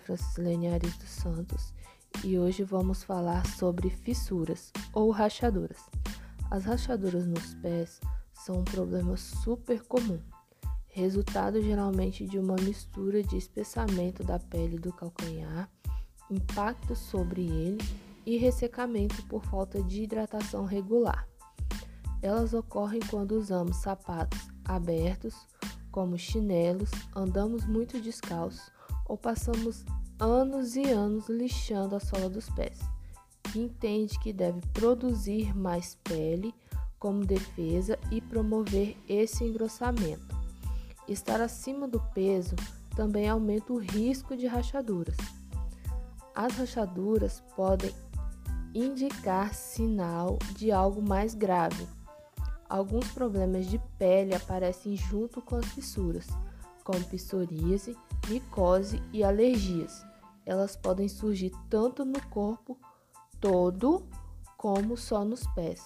Francilene Ares dos Santos e hoje vamos falar sobre fissuras ou rachaduras. As rachaduras nos pés são um problema super comum, resultado geralmente de uma mistura de espessamento da pele do calcanhar, impacto sobre ele e ressecamento por falta de hidratação regular. Elas ocorrem quando usamos sapatos abertos, como chinelos, andamos muito descalços ou passamos anos e anos lixando a sola dos pés. Entende que deve produzir mais pele como defesa e promover esse engrossamento. Estar acima do peso também aumenta o risco de rachaduras. As rachaduras podem indicar sinal de algo mais grave. Alguns problemas de pele aparecem junto com as fissuras, como psoríase, micose e alergias. Elas podem surgir tanto no corpo todo como só nos pés.